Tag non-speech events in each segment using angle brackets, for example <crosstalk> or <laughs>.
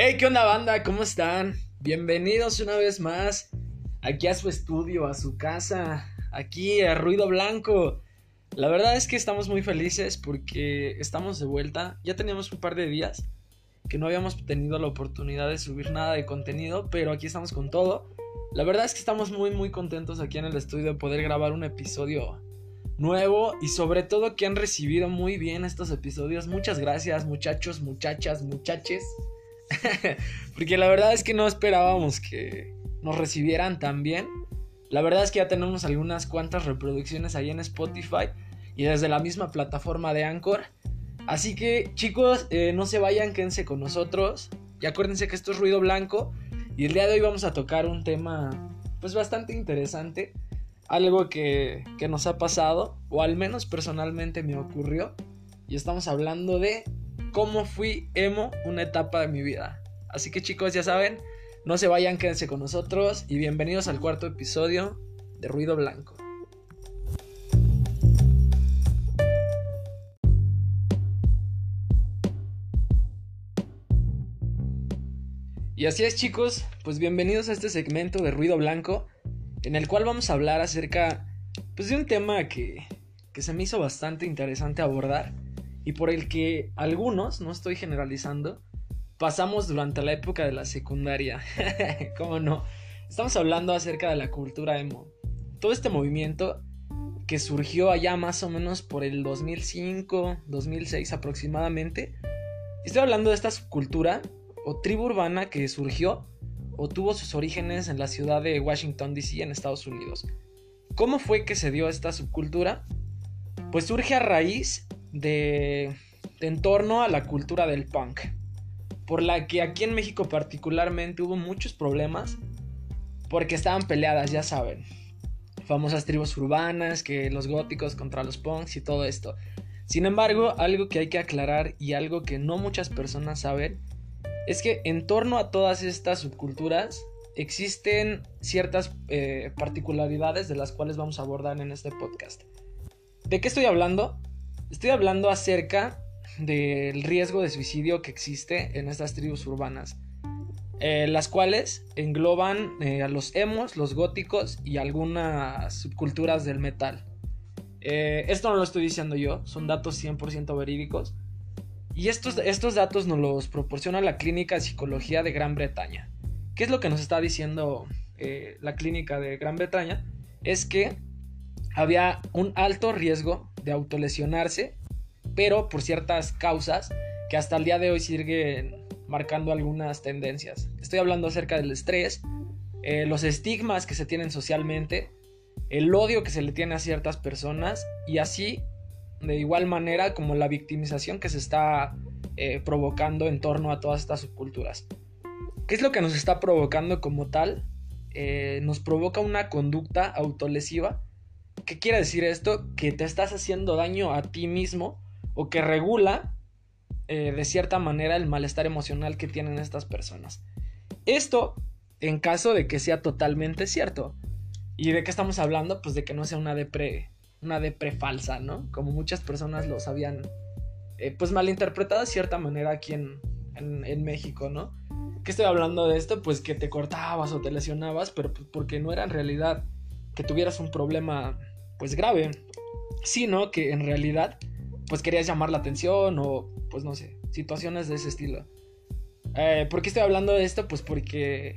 Hey, ¿qué onda banda? ¿Cómo están? Bienvenidos una vez más aquí a su estudio, a su casa, aquí a Ruido Blanco. La verdad es que estamos muy felices porque estamos de vuelta. Ya teníamos un par de días que no habíamos tenido la oportunidad de subir nada de contenido, pero aquí estamos con todo. La verdad es que estamos muy muy contentos aquí en el estudio de poder grabar un episodio nuevo y sobre todo que han recibido muy bien estos episodios. Muchas gracias muchachos, muchachas, muchaches. <laughs> Porque la verdad es que no esperábamos que nos recibieran tan bien. La verdad es que ya tenemos algunas cuantas reproducciones ahí en Spotify y desde la misma plataforma de Anchor. Así que chicos, eh, no se vayan, quédense con nosotros. Y acuérdense que esto es ruido blanco. Y el día de hoy vamos a tocar un tema pues bastante interesante algo que, nos ha pasado, o al menos personalmente me ocurrió, y estamos hablando de cómo fui emo una etapa de mi vida. Así que chicos, ya saben, no se vayan, quédense con nosotros y bienvenidos al cuarto episodio de Ruido Blanco. Y así es chicos, pues bienvenidos a este segmento de Ruido Blanco en el cual vamos a hablar acerca pues, de un tema que, que se me hizo bastante interesante abordar y por el que algunos, no estoy generalizando, pasamos durante la época de la secundaria. <laughs> ¿Cómo no? Estamos hablando acerca de la cultura emo. Todo este movimiento que surgió allá más o menos por el 2005, 2006 aproximadamente. Estoy hablando de esta subcultura o tribu urbana que surgió o tuvo sus orígenes en la ciudad de Washington, D.C., en Estados Unidos. ¿Cómo fue que se dio esta subcultura? Pues surge a raíz de, torno a la cultura del punk, por la que aquí en México particularmente hubo muchos problemas, porque estaban peleadas, ya saben, famosas tribus urbanas, que los góticos contra los punks y todo esto. Sin embargo, algo que hay que aclarar y algo que no muchas personas saben es que en torno a todas estas subculturas existen ciertas eh, particularidades de las cuales vamos a abordar en este podcast. ¿De qué estoy hablando? Estoy hablando acerca del riesgo de suicidio que existe en estas tribus urbanas, eh, las cuales engloban eh, a los emos, los góticos y algunas subculturas del metal. esto no lo estoy diciendo yo, son datos 100% verídicos. Y estos, estos datos nos los proporciona la Clínica de Psicología de Gran Bretaña. ¿Qué es lo que nos está diciendo eh, la Clínica de Gran Bretaña? Es que había un alto riesgo de autolesionarse, pero por ciertas causas que hasta el día de hoy siguen marcando algunas tendencias. Estoy hablando acerca del estrés, eh, los estigmas que se tienen socialmente, el odio que se le tiene a ciertas personas y así de igual manera como la victimización que se está eh, provocando en torno a todas estas subculturas. ¿Qué es lo que nos está provocando como tal? Eh, nos provoca una conducta autolesiva. ¿Qué quiere decir esto? Que te estás haciendo daño a ti mismo o que regula eh, de cierta manera el malestar emocional que tienen estas personas. Esto en caso de que sea totalmente cierto. ¿Y de qué estamos hablando? Pues de que no sea una depre una depre falsa, ¿no? Como muchas personas los habían, eh, pues malinterpretado de cierta manera aquí en, en, México, ¿no? ¿Qué estoy hablando de esto? Pues que te cortabas o te lesionabas, pero pues porque no era en realidad que tuvieras un problema, pues grave, sino que en realidad, pues querías llamar la atención o, pues no sé, situaciones de ese estilo. Eh, ¿Por qué estoy hablando de esto? Pues porque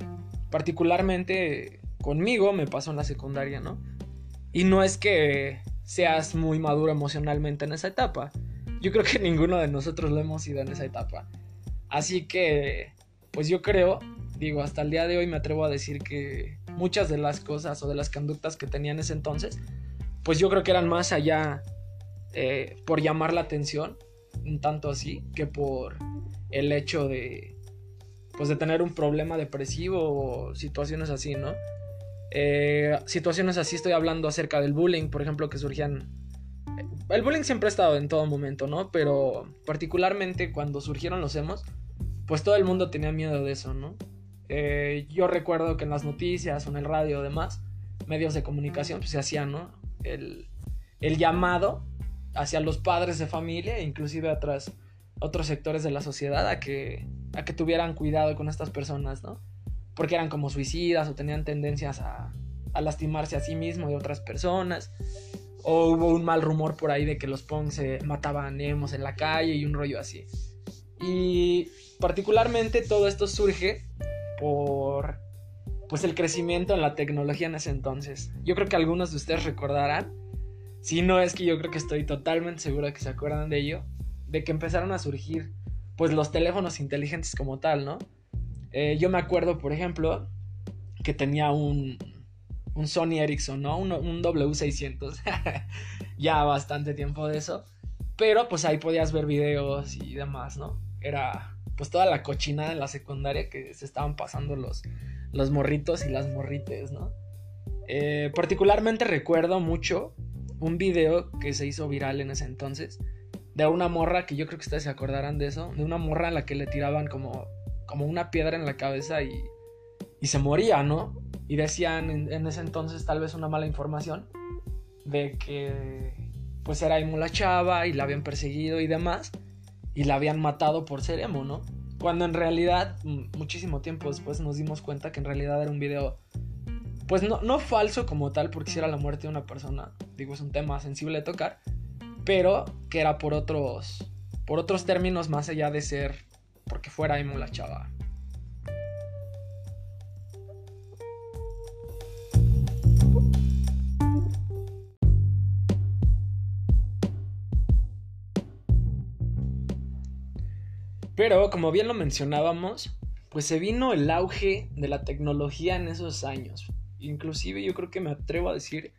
particularmente conmigo me pasó en la secundaria, ¿no? Y no es que seas muy maduro emocionalmente en esa etapa. Yo creo que <laughs> ninguno de nosotros lo hemos sido en esa etapa. Así que, pues yo creo, digo, hasta el día de hoy me atrevo a decir que muchas de las cosas o de las conductas que tenía en ese entonces, pues yo creo que eran más allá eh, por llamar la atención, un tanto así, que por el hecho de, pues de tener un problema depresivo o situaciones así, ¿no? Eh, situaciones así estoy hablando acerca del bullying, por ejemplo, que surgían... Eh, el bullying siempre ha estado en todo momento, ¿no? Pero particularmente cuando surgieron los emos, pues todo el mundo tenía miedo de eso, ¿no? Yo recuerdo que en las noticias o en el radio demás, medios de comunicación, pues se hacía, ¿no? El, llamado hacia los padres de familia, inclusive a otros sectores de la sociedad, a que a que tuvieran cuidado con estas personas, ¿no? Porque eran como suicidas o tenían tendencias a, a lastimarse a sí mismo y a otras personas. O hubo un mal rumor por ahí de que los Pong se mataban emos en la calle y un rollo así. Y particularmente todo esto surge por pues el crecimiento en la tecnología en ese entonces. Yo creo que algunos de ustedes recordarán, si no es que yo creo que estoy totalmente seguro de que se acuerdan de ello, de que empezaron a surgir pues los teléfonos inteligentes como tal, ¿no? Eh, yo me acuerdo, por ejemplo, que tenía un, un Sony Ericsson, ¿no? Un, un <laughs> W600. ya bastante tiempo de eso. Pero pues ahí podías ver videos y demás, ¿no? Era pues toda la cochinada en la secundaria que se estaban pasando los, los morritos y las morrites, ¿no? Eh, particularmente recuerdo mucho un video que se hizo viral en ese entonces de una morra que yo creo que ustedes se acordarán de eso, de una morra a la que le tiraban como, como una piedra en la cabeza y, y se moría, ¿no? Y decían en, ese entonces tal vez una mala información de que pues era emo la chava y la habían perseguido y demás y la habían matado por ser emo, ¿no? Cuando en realidad muchísimo tiempo después nos dimos cuenta que en realidad era un video pues no, no falso como tal porque si era la muerte de una persona, digo es un tema sensible de tocar, pero que era por otros por otros términos más allá de ser porque fuera emo la chava. Pero como bien lo mencionábamos, pues se vino el auge de la tecnología en esos años. Inclusive yo creo que me atrevo a decir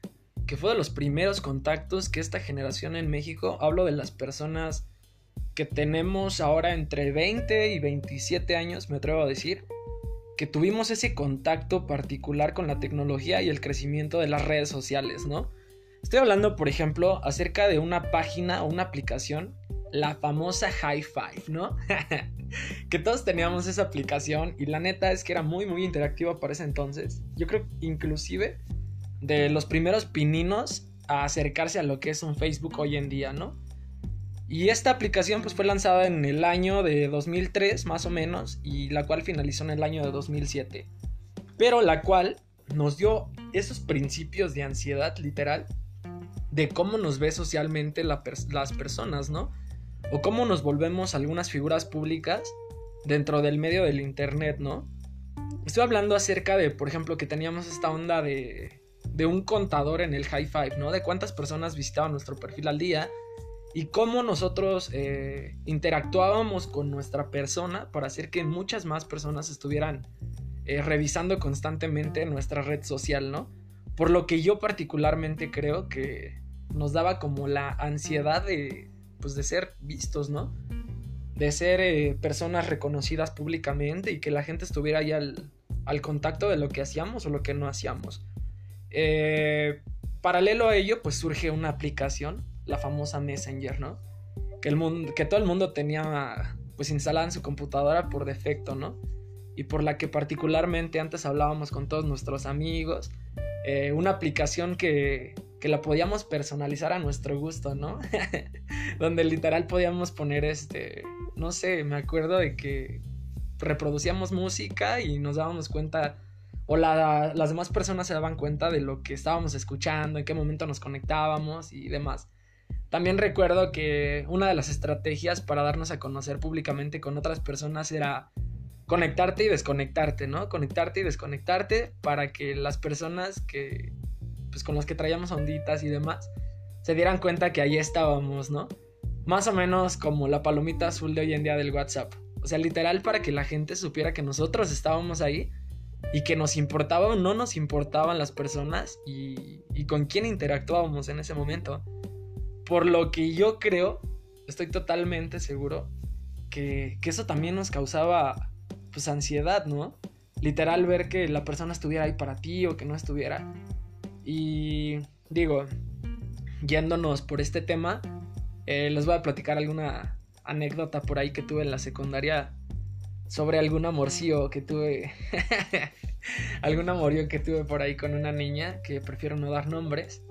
que fue de los primeros contactos que esta generación en México, hablo de las personas que tenemos ahora entre 20 y 27 años, me atrevo a decir, que tuvimos ese contacto particular con la tecnología y el crecimiento de las redes sociales, ¿no? Estoy hablando, por ejemplo, acerca de una página o una aplicación la famosa High Five, ¿no? <laughs> que todos teníamos esa aplicación y la neta es que era muy muy interactiva para ese entonces. Yo creo inclusive de los primeros pininos a acercarse a lo que es un Facebook hoy en día, ¿no? Y esta aplicación pues fue lanzada en el año de 2003 más o menos y la cual finalizó en el año de 2007. Pero la cual nos dio esos principios de ansiedad literal de cómo nos ve socialmente las personas, ¿no? O cómo nos volvemos algunas figuras públicas dentro del medio del internet, ¿no? Estoy hablando acerca de, por ejemplo, que teníamos esta onda de, un contador en el high five, ¿no? De cuántas personas visitaban nuestro perfil al día y cómo nosotros eh, interactuábamos con nuestra persona para hacer que muchas más personas estuvieran eh, revisando constantemente nuestra red social, ¿no? Por lo que yo particularmente creo que nos daba como la ansiedad de, pues de ser vistos, ¿no? De ser eh, personas reconocidas públicamente y que la gente estuviera ahí al, contacto de lo que hacíamos o lo que no hacíamos. Eh, paralelo a ello, pues surge una aplicación, la famosa Messenger, ¿no? Que, el mundo, que todo el mundo tenía pues instalada en su computadora por defecto, ¿no? Y por la que particularmente antes hablábamos con todos nuestros amigos. Eh, una aplicación que, que la podíamos personalizar a nuestro gusto, ¿no? <laughs> Donde literal podíamos poner este, no sé, me acuerdo de que reproducíamos música y nos dábamos cuenta, o las demás personas se daban cuenta de lo que estábamos escuchando, en qué momento nos conectábamos y demás. También recuerdo que una de las estrategias para darnos a conocer públicamente con otras personas era conectarte y desconectarte, ¿no? Conectarte y desconectarte para que las personas que pues con los que traíamos onditas y demás, se dieran cuenta que ahí estábamos, ¿no? Más o menos como la palomita azul de hoy en día del WhatsApp. O sea, literal para que la gente supiera que nosotros estábamos ahí y que nos importaba o no nos importaban las personas y, y con quién interactuábamos en ese momento. Por lo que yo creo, estoy totalmente seguro, que, que eso también nos causaba pues ansiedad, ¿no? Literal ver que la persona estuviera ahí para ti o que no estuviera. Y digo, yéndonos por este tema, eh, les voy a platicar alguna anécdota por ahí que tuve en la secundaria sobre algún amorcillo que tuve. <laughs> algún amorío que tuve por ahí con una niña que prefiero no dar nombres.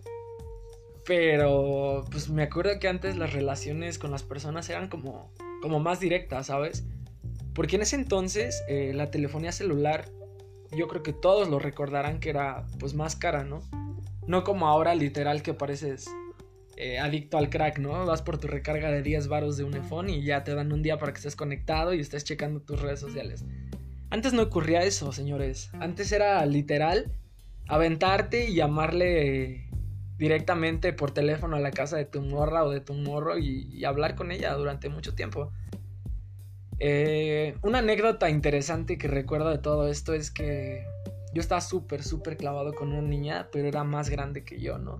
Pero pues me acuerdo que antes las relaciones con las personas eran como, como más directas, ¿sabes? Porque en ese entonces eh, la telefonía celular, yo creo que todos lo recordarán que era pues más cara, ¿no? No como ahora literal que pareces eh, adicto al crack, ¿no? Vas por tu recarga de 10 varos de un iPhone y ya te dan un día para que estés conectado y estés checando tus redes sociales. Antes no ocurría eso, señores. Antes era literal aventarte y llamarle directamente por teléfono a la casa de tu morra o de tu morro y, hablar con ella durante mucho tiempo. Eh, una anécdota interesante que recuerdo de todo esto es que yo estaba súper, súper clavado con una niña, pero era más grande que yo, ¿no?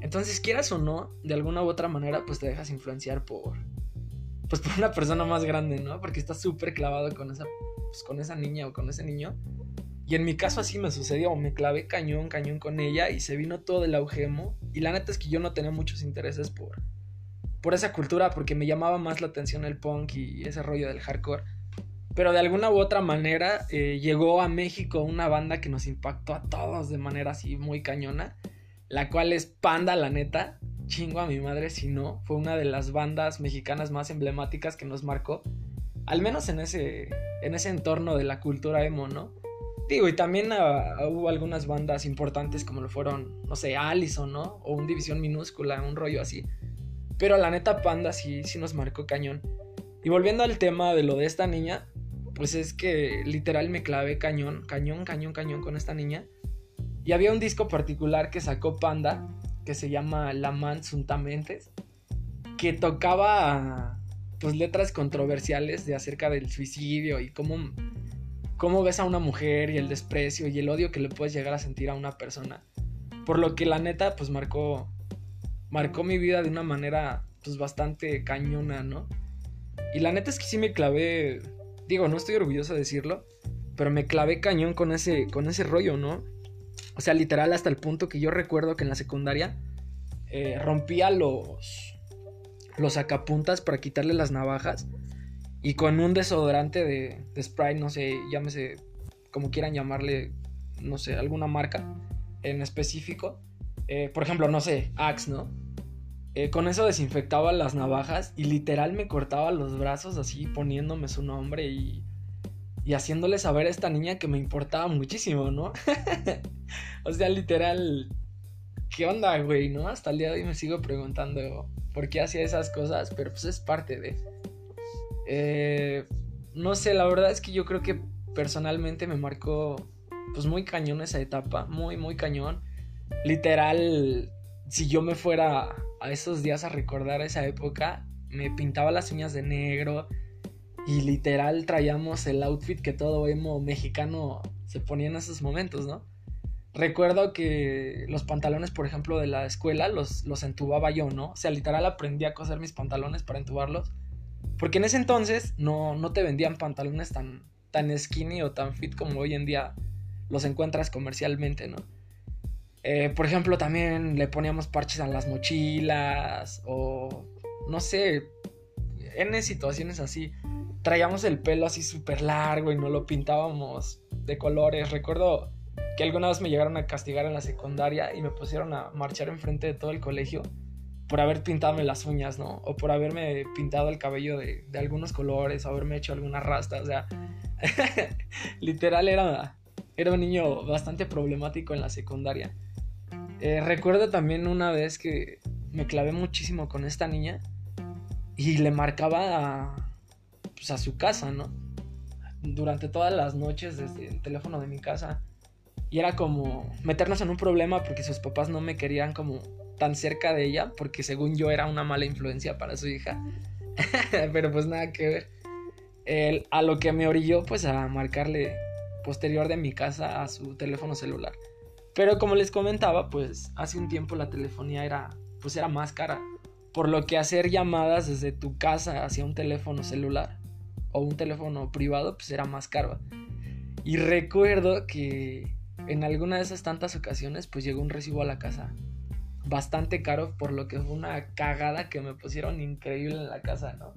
Entonces, quieras o no, de alguna u otra manera, pues te dejas influenciar por, pues por una persona más grande, ¿no? Porque estás súper clavado con esa, pues, con esa niña o con ese niño. Y en mi caso así me sucedió, me clavé cañón, cañón con ella y se vino todo el augemo. Y la neta es que yo no tenía muchos intereses por, por esa cultura, porque me llamaba más la atención el punk y ese rollo del hardcore. Pero de alguna u otra manera eh, llegó a México una banda que nos impactó a todos de manera así muy cañona, la cual es Panda, la neta. Chingo a mi madre si no, fue una de las bandas mexicanas más emblemáticas que nos marcó, al menos en ese, en ese entorno de la cultura emo, ¿no? Digo, y también ah, hubo algunas bandas importantes como lo fueron, no sé, Allison, ¿no? O un División Minúscula, un rollo así. Pero la neta Panda sí, sí nos marcó cañón. Y volviendo al tema de lo de esta niña, pues es que literal me clavé cañón, cañón, cañón, cañón con esta niña. Y había un disco particular que sacó Panda, que se llama La Man Suntamentes, que tocaba pues letras controversiales de acerca del suicidio y cómo cómo ves a una mujer y el desprecio y el odio que le puedes llegar a sentir a una persona. Por lo que la neta, pues marcó, marcó mi vida de una manera, pues bastante cañona, ¿no? Y la neta es que sí me clavé, digo, no estoy orgulloso de decirlo, pero me clavé cañón con ese, con ese rollo, ¿no? O sea, literal hasta el punto que yo recuerdo que en la secundaria eh, rompía los, los sacapuntas para quitarle las navajas y con un desodorante de, de Sprite, no sé, llámese como quieran llamarle, no sé, alguna marca en específico. Eh, por ejemplo, no sé, Axe, ¿no? Eh, con eso desinfectaba las navajas y literal me cortaba los brazos así poniéndome su nombre y, y haciéndole saber a esta niña que me importaba muchísimo, ¿no? <laughs> o sea, literal, ¿qué onda, güey? ¿No? Hasta el día de hoy me sigo preguntando por qué hacía esas cosas, pero pues es parte de... Eh, no sé, la verdad es que yo creo que personalmente me marcó pues muy cañón esa etapa, muy, muy cañón. Literal, si yo me fuera a esos días a recordar esa época, me pintaba las uñas de negro y literal traíamos el outfit que todo emo mexicano se ponía en esos momentos, ¿no? Recuerdo que los pantalones, por ejemplo, de la escuela los, los entubaba yo, ¿no? O sea, literal aprendí a coser mis pantalones para entubarlos porque en ese entonces no, no te vendían pantalones tan, tan skinny o tan fit como hoy en día los encuentras comercialmente, ¿no? Eh, por ejemplo, también le poníamos parches a las mochilas o no sé, en situaciones así. Traíamos el pelo así súper largo y no lo pintábamos de colores. Recuerdo que alguna vez me llegaron a castigar en la secundaria y me pusieron a marchar enfrente de todo el colegio por haber pintado las uñas, ¿no? O por haberme pintado el cabello de, algunos colores, o haberme hecho alguna rasta, o sea, <laughs> literal era, era un niño bastante problemático en la secundaria. Eh, recuerdo también una vez que me clavé muchísimo con esta niña y le marcaba a, pues a su casa, ¿no? Durante todas las noches desde el teléfono de mi casa. Y era como meternos en un problema porque sus papás no me querían como tan cerca de ella porque según yo era una mala influencia para su hija. <laughs> Pero pues nada que ver. a lo que me orilló pues a marcarle posterior de mi casa a su teléfono celular. Pero como les comentaba, pues hace un tiempo la telefonía era pues era más cara, por lo que hacer llamadas desde tu casa hacia un teléfono celular o un teléfono privado pues era más caro. Y recuerdo que en alguna de esas tantas ocasiones pues llegó un recibo a la casa bastante caro, por lo que fue una cagada que me pusieron increíble en la casa, ¿no?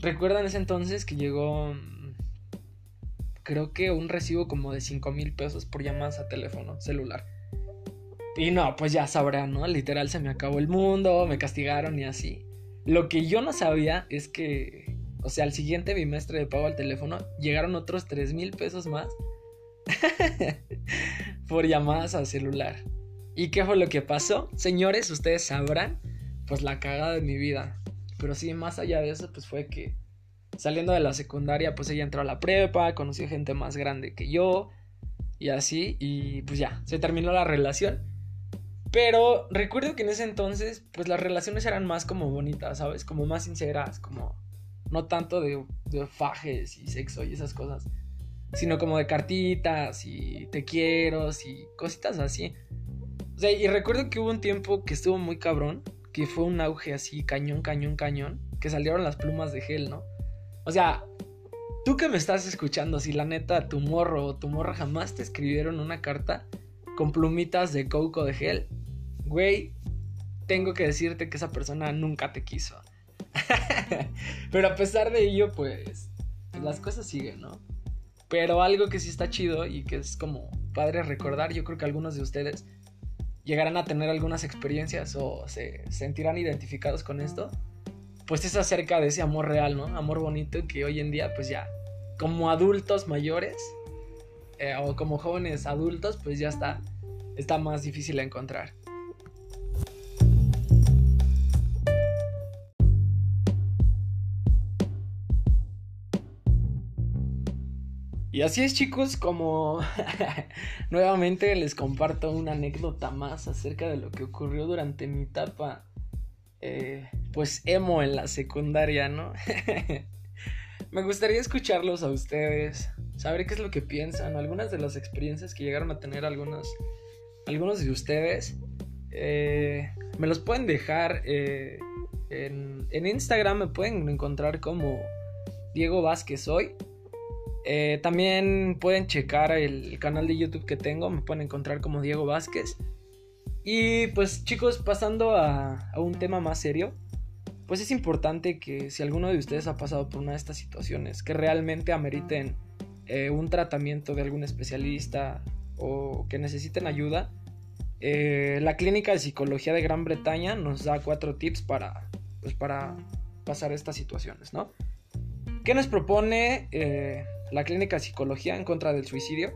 Recuerdan ese entonces que llegó, creo que un recibo como de 5 mil pesos por llamadas a teléfono celular. Y no, pues ya sabrán, ¿no? Literal se me acabó el mundo, me castigaron y así. Lo que yo no sabía es que o sea, al siguiente bimestre de pago al teléfono, llegaron otros 3 mil pesos más <laughs> por llamadas al celular. ¿Y qué fue lo que pasó? Señores, ustedes sabrán, pues la cagada de mi vida. Pero sí, más allá de eso, pues fue que saliendo de la secundaria, pues ella entró a la prepa, conoció gente más grande que yo y así, y pues ya, se terminó la relación. Pero recuerdo que en ese entonces, pues las relaciones eran más como bonitas, ¿sabes? Como más sinceras, como no tanto de, fajes y sexo y esas cosas, sino como de cartitas y te quiero y cositas así. O sea, y recuerdo que hubo un tiempo que estuvo muy cabrón, que fue un auge así, cañón, cañón, cañón, que salieron las plumas de gel, ¿no? O sea, tú que me estás escuchando, si la neta tu morro o tu morra jamás te escribieron una carta con plumitas de coco de gel, güey, tengo que decirte que esa persona nunca te quiso. <laughs> Pero a pesar de ello, pues, pues, las cosas siguen, ¿no? Pero algo que sí está chido y que es como padre recordar, yo creo que algunos de ustedes llegarán a tener algunas experiencias o se sentirán identificados con esto, pues es acerca de ese amor real, ¿no? Amor bonito que hoy en día, pues ya, como adultos mayores eh, o como jóvenes adultos, pues ya está, está más difícil de encontrar. Y así es chicos, como <laughs> nuevamente les comparto una anécdota más acerca de lo que ocurrió durante mi etapa, eh, pues emo en la secundaria, ¿no? <laughs> Me gustaría escucharlos a ustedes, saber qué es lo que piensan, algunas de las experiencias que llegaron a tener algunos, algunos de ustedes. Eh, me los pueden dejar eh, en, en Instagram, me pueden encontrar como Diego Vázquez hoy. También pueden checar el canal de YouTube que tengo, me pueden encontrar como Diego Vázquez. Y pues chicos, pasando a, un tema más serio, pues es importante que si alguno de ustedes ha pasado por una de estas situaciones, que realmente ameriten eh, un tratamiento de algún especialista o que necesiten ayuda, eh, la Clínica de Psicología de Gran Bretaña nos da cuatro tips para, pues, para pasar estas situaciones, ¿no? ¿Qué nos propone la clínica psicología en contra del suicidio?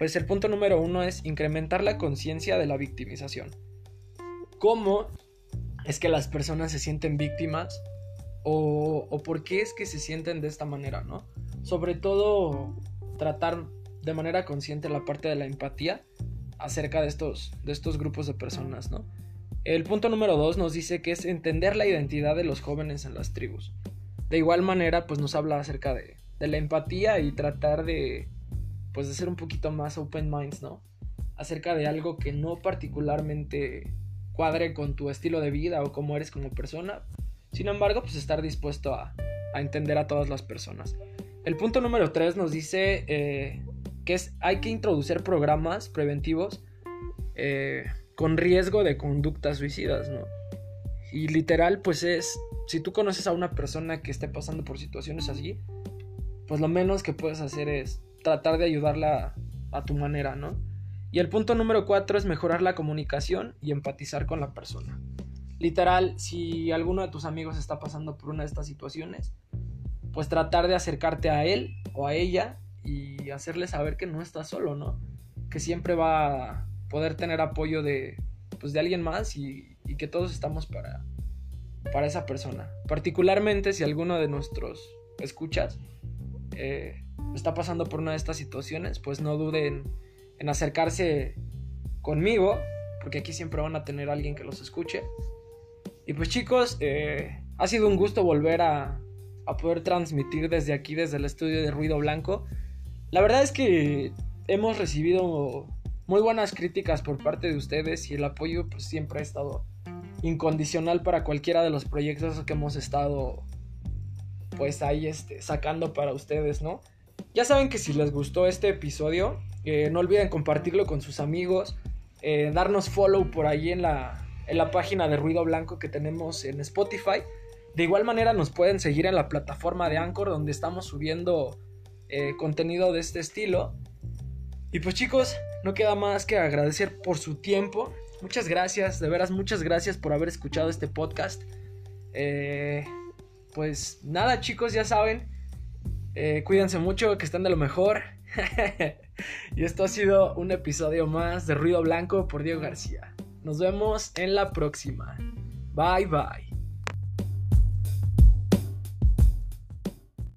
Pues el punto número uno es incrementar la conciencia de la victimización. ¿Cómo es que las personas se sienten víctimas? O, por qué es que se sienten de esta manera, ¿no? Sobre todo tratar de manera consciente la parte de la empatía acerca de estos, de estos grupos de personas, ¿no? El punto número dos nos dice que es entender la identidad de los jóvenes en las tribus. De igual manera, pues nos habla acerca de, de la empatía y tratar de, pues, de ser un poquito más open minds, ¿no? Acerca de algo que no particularmente cuadre con tu estilo de vida o cómo eres como persona. Sin embargo, pues estar dispuesto a, entender a todas las personas. El punto número 3 nos dice eh, que es, hay que introducir programas preventivos eh, con riesgo de conductas suicidas, ¿no? Y literal, pues es, si tú conoces a una persona que esté pasando por situaciones así, pues lo menos que puedes hacer es tratar de ayudarla a tu manera, ¿no? Y el punto número cuatro es mejorar la comunicación y empatizar con la persona. Literal, si alguno de tus amigos está pasando por una de estas situaciones, pues tratar de acercarte a él o a ella y hacerle saber que no estás solo, ¿no? Que siempre va a poder tener apoyo de, pues, de alguien más y, y que todos estamos para, para esa persona. Particularmente si alguno de nuestros escuchas eh, está pasando por una de estas situaciones, pues no duden en acercarse conmigo, porque aquí siempre van a tener alguien que los escuche. Y pues chicos, eh, ha sido un gusto volver a, a poder transmitir desde aquí, desde el estudio de Ruido Blanco. La verdad es que hemos recibido muy buenas críticas por parte de ustedes y el apoyo pues siempre ha estado incondicional para cualquiera de los proyectos que hemos estado pues ahí este, sacando para ustedes, ¿no? Ya saben que si les gustó este episodio, eh, no olviden compartirlo con sus amigos, eh, darnos follow por ahí en la, en la página de Ruido Blanco que tenemos en Spotify. De igual manera nos pueden seguir en la plataforma de Anchor donde estamos subiendo eh, contenido de este estilo. Y pues chicos, no queda más que agradecer por su tiempo. Muchas gracias, de veras muchas gracias por haber escuchado este podcast. Eh, pues nada chicos, ya saben, eh, cuídense mucho, que están de lo mejor. <laughs> y esto ha sido un episodio más de Ruido Blanco por Diego García. Nos vemos en la próxima. Bye bye.